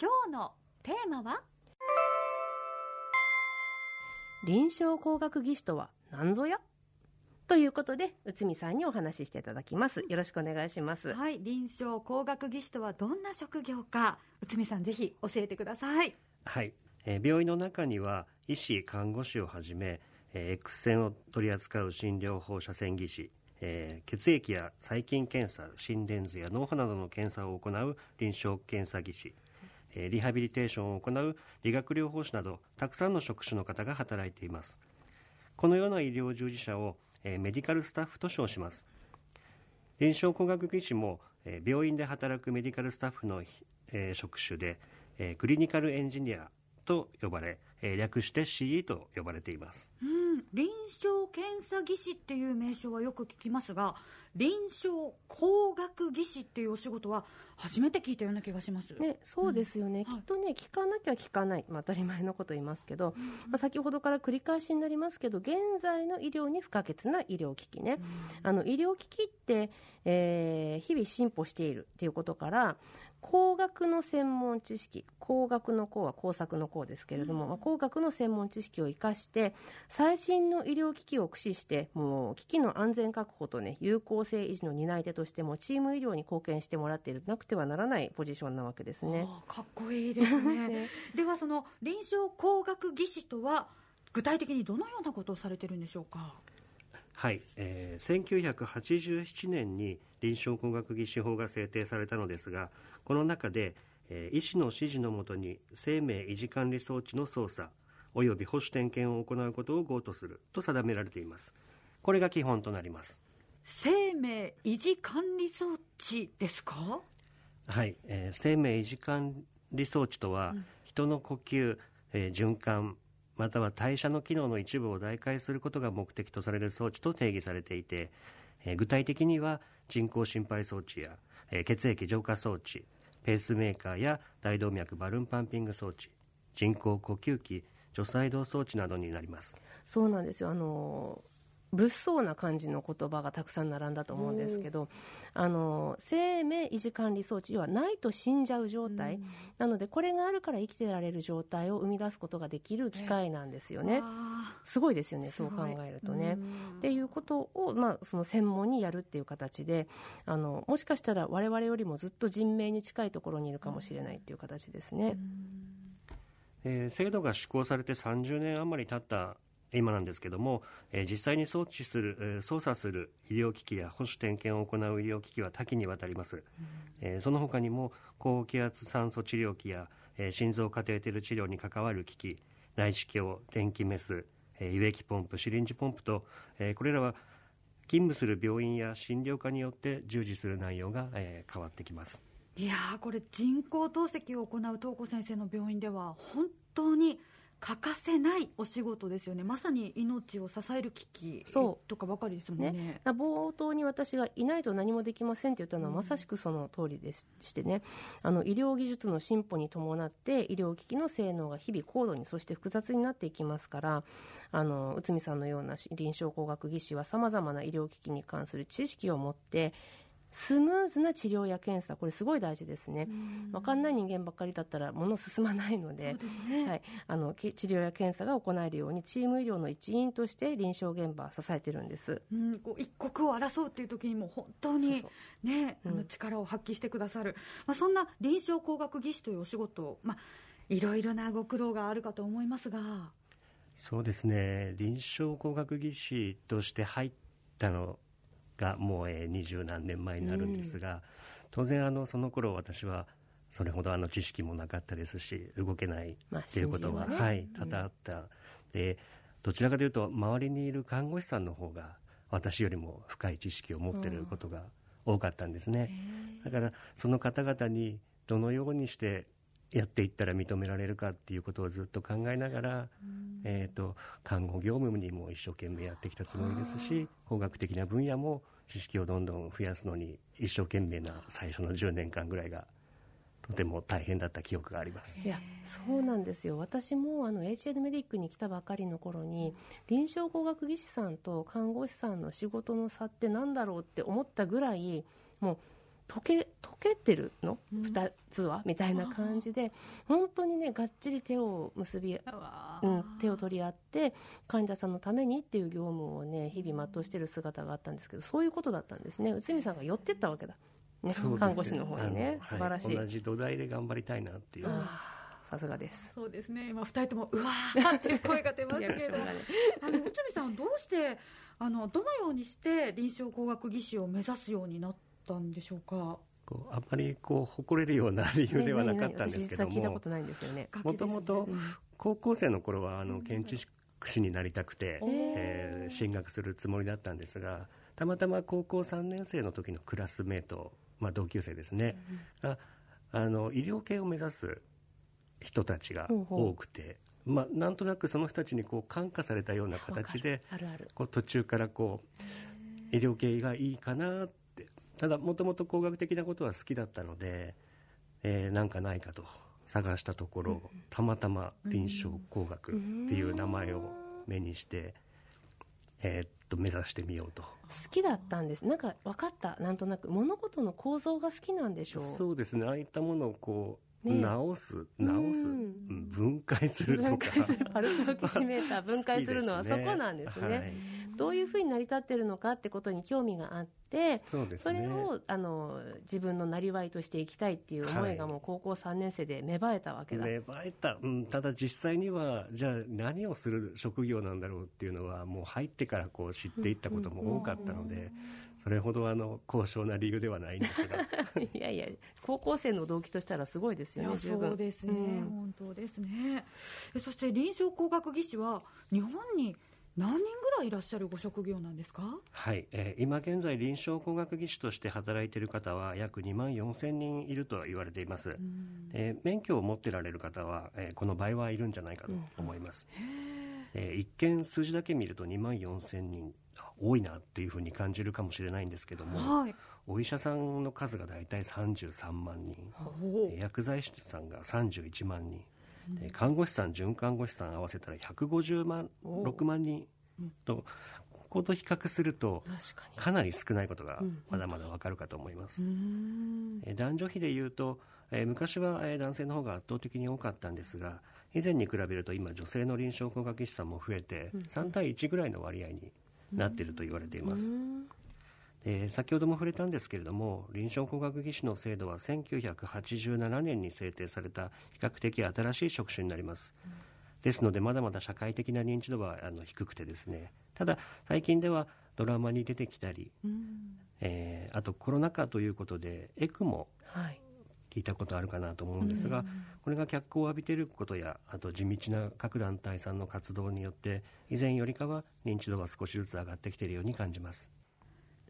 今日のテーマは？臨床工学技師とは何ぞや？ということで内海さんにお話ししていただきます。よろしくお願いします。はい臨床工学技師とはどんな職業か。内海さんぜひ教えてください。はい、えー病院の中には医師看護師をはじめ、えー X 線を取り扱う診療放射線技師えー血液や細菌検査心電図や脳波などの検査を行う臨床検査技師。えーリハビリテーションを行う理学療法士などたくさんの職種の方が働いています。このような医療従事者を、えメディカルスタッフと称します。臨床工学技師も、え病院で働くメディカルスタッフの、え職種で、えクリニカルエンジニアと呼ばれ、え略して CE と呼ばれています。うん。臨床検査技師っていう名称はよく聞きますが臨床工学技師っていうお仕事は初めて聞いたような気がします。ね、そうですよね、はい。きっとね聞かなきゃ聞かない、まあ、当たり前のこと言いますけど、まあ、先ほどから繰り返しになりますけど現在の医療に不可欠な医療機器ね、あの医療機器って、えー日々進歩しているっていうことから工学の専門知識工学の工は工作の工ですけれども、まあ、工学の専門知識を生かして最新の医療機器を駆使してもう機器の安全確保とね有効性維持の担い手としてもチーム医療に貢献してもらっているなくてはならないポジションなわけですね。かっこいいですね。ね。ではその臨床工学技師とは具体的にどのようなことをされてるんでしょうか？はい、えー1987年に臨床工学技師法が制定されたのですがこの中で、えー医師の指示のもとに生命維持管理装置の操作および保守点検を行うことを合とすると定められています。これが基本となります。生命維持管理装置ですか？はい、えー生命維持管理装置とは、人の呼吸、えー循環または代謝の機能の一部を代替することが目的とされる装置と定義されていて、えー具体的には人工心肺装置や、えー血液浄化装置ペースメーカーや大動脈バルーンパンピング装置人工呼吸器除細動装置などになりますそうなんですよあの物騒な感じの言葉がたくさん並んだと思うんですけどあの生命維持管理装置はないと死んじゃう状態、なのでこれがあるから生きてられる状態を生み出すことができる機械なんですよね。すごいですよねそう考えるとね。うんっていうことを、まあ、その専門にやるっていう形であのもしかしたら我々よりもずっと人命に近いところにいるかもしれないっていう形ですね。えー制度が施行されて30年余り経った今なんですけども、えー実際に装置する、えー操作する医療機器や保守点検を行う医療機器は多岐にわたります、えーその他にも高気圧酸素治療器や、えー心臓カテーテル治療に関わる機器内視鏡電気メス、えー輸液ポンプシリンジポンプと、えーこれらは勤務する病院や診療科によって従事する内容が、えー変わってきますいやーこれ人工透析を行う東子先生の病院では本当に欠かせないお仕事ですよね。まさに命を支える機器そう。とかばかりですもんね。ね、冒頭に私がいないと何もできませんって言ったのはまさしくその通りでししてね。あの医療技術の進歩に伴って医療機器の性能が日々高度にそして複雑になっていきますからあの内海さんのような臨床工学技師はさまざまな医療機器に関する知識を持ってスムーズな治療や検査これすごい大事ですね。分かんない人間ばっかりだったら物進まないのでね。はい、あのき治療や検査が行えるようにチーム医療の一員として臨床現場を支えてるんです。うん、こう一刻を争うっていう時にも本当にそうねあうん。の力を発揮してくださる、まあ、そんな臨床工学技師というお仕事、まあ、いろいろなご苦労があるかと思いますが。そうですね。臨床工学技師として入ったのがもうえー二十何年前になるんですが、当然あのその頃私はそれほどあの知識もなかったですし動けないまあっていうことは、はい多々あった、でどちらかというと周りにいる看護師さんの方が私よりも深い知識を持ってることが多かったんですね、だからその方々にどのようにしてやっていったら認められるかっていうことをずっと考えながら、えー、と看護業務にも一生懸命やってきたつもりですし工学的な分野も知識をどんどん増やすのに一生懸命な最初の10年間ぐらいがとても大変だった記憶があります。いやそうなんですよ私もあの HN メディックに来たばかりの頃に臨床工学技師さんと看護師さんの仕事の差って何だろうって思ったぐらいもう溶け溶けてるの、うん。2つは？みたいな感じで本当にねがっちり手を結び、うん、手を取り合って患者さんのためにっていう業務をね日々全うしてる姿があったんですけどそういうことだったんですね。内海さんが寄ってったわけだ、ねね。看護師の方にね。素晴らしい、は同じ土台で頑張りたいなっていう、さすがです。そうですね。今二人ともうわーっていう声が出ましたけれどあの内海さんどうしてあのどのようにして臨床工学技師を目指すようになったんでしょうか？こうあんまりこう誇れるような理由ではなかったんですけども。ね何々私実際聞いたことないんですよねもともとうん高校生の頃はあの建築士になりたくて、えー進学するつもりだったんですがたまたま高校3年生の時のクラスメート、まあ、同級生ですね、があの医療系を目指す人たちが多くて、まあ、なんとなくその人たちにこう感化されたような形であるあるこう途中からこう医療系がいいかなってただもともと工学的なことは好きだったので、えーなんかないかと。探したところ、たまたま臨床工学っていう名前を目にして、えーっと目指してみようと。好きだったんです。なんか分かった。なんとなく。物事の構造が好きなんでしょう。そうですね。ああいったものをこう、ね直す直す、分解するとか。パルトキシメーター 分解するのはそこなんですね。はい。どういうふうに成り立ってるのかってことに興味があってそね。それをあの自分のなりわいとしていきたいっていう思いがはい。もう高校3年生で芽生えたわけだ、芽生えた、うん、ただ実際にはじゃあ何をする職業なんだろうっていうのはもう入ってからこう知っていったことも多かったのでそれほどあの高尚な理由ではないんですが。いやいや高校生の動機としたらすごいですいやよねそうですね、うん。本当ですね。えそして臨床工学技師は日本に何人ぐらいいらっしゃるご職業なんですか？はい、えー今現在臨床工学技師として働いている方は約2万4千人いると言われています、えー免許を持ってられる方は、えーこの倍はいるんじゃないかと思います、えー一見数字だけ見ると2万4千人。あ多いなっていうふうに感じるかもしれないんですけども、はい。お医者さんの数が大体33万人。薬剤師さんが31万人、えー看護師さん准看護師さん合わせたら150万お6万人。とここと比較すると確かなり少ないことがうん。まだまだわかるかと思います、うーん。えー男女比でいうと、えー昔は、えー男性の方が圧倒的に多かったんですが以前に比べると今女性の臨床工学技師さんも増えて3対1ぐらいの割合になっていると言われています、うん。えー先ほども触れたんですけれども臨床工学技師の制度は1987年に制定された比較的新しい職種になります、ですのでまだまだ社会的な認知度はあの低くてですね。ただ最近ではドラマに出てきたり、うん。えーあとコロナ禍ということでエクもはい聞いたことあるかなと思うんですが、これが脚光を浴びていることやあと地道な各団体さんの活動によって以前よりかは認知度は少しずつ上がってきているように感じます。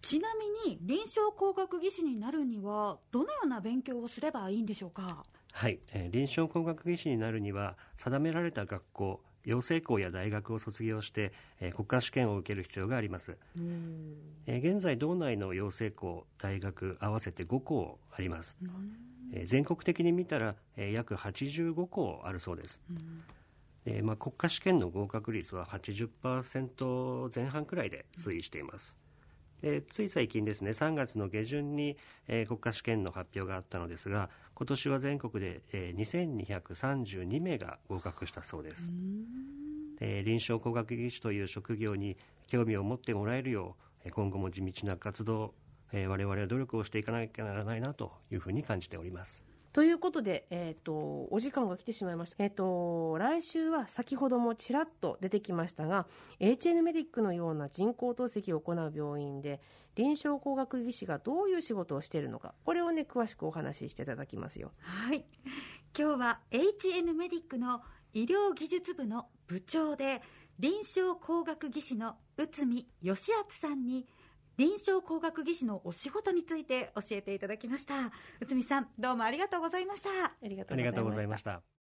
ちなみに臨床工学技師になるにはどのような勉強をすればいいんでしょうか？はい、えー臨床工学技師になるには定められた学校養成校や大学を卒業して、えー国家試験を受ける必要があります、うん。えー現在道内の養成校大学合わせて5校あります、えー全国的に見たら、えー約85校あるそうです、えーまあ、国家試験の合格率は80%前半くらいで推移しています、でつい最近ですね3月の下旬に、えー国家試験の発表があったのですが今年は全国で、えー2232名が合格したそうです、えー臨床工学技師という職業に興味を持ってもらえるようえー今後も地道な活動、えー我々は努力をしていかなきゃならないなというふうに感じております。ということで、えー、とお時間が来てしまいました、えー、と来週は先ほどもちらっと出てきましたが HN メディックのような人工透析を行う病院で臨床工学技師がどういう仕事をしているのかこれをね詳しくお話ししていただきますよ。はい。今日は HN メディックの医療技術部の部長で臨床工学技師の内海義敦さんに臨床工学技師のお仕事について教えていただきました。内海さんどうもありがとうございました。ありがありがとうございました。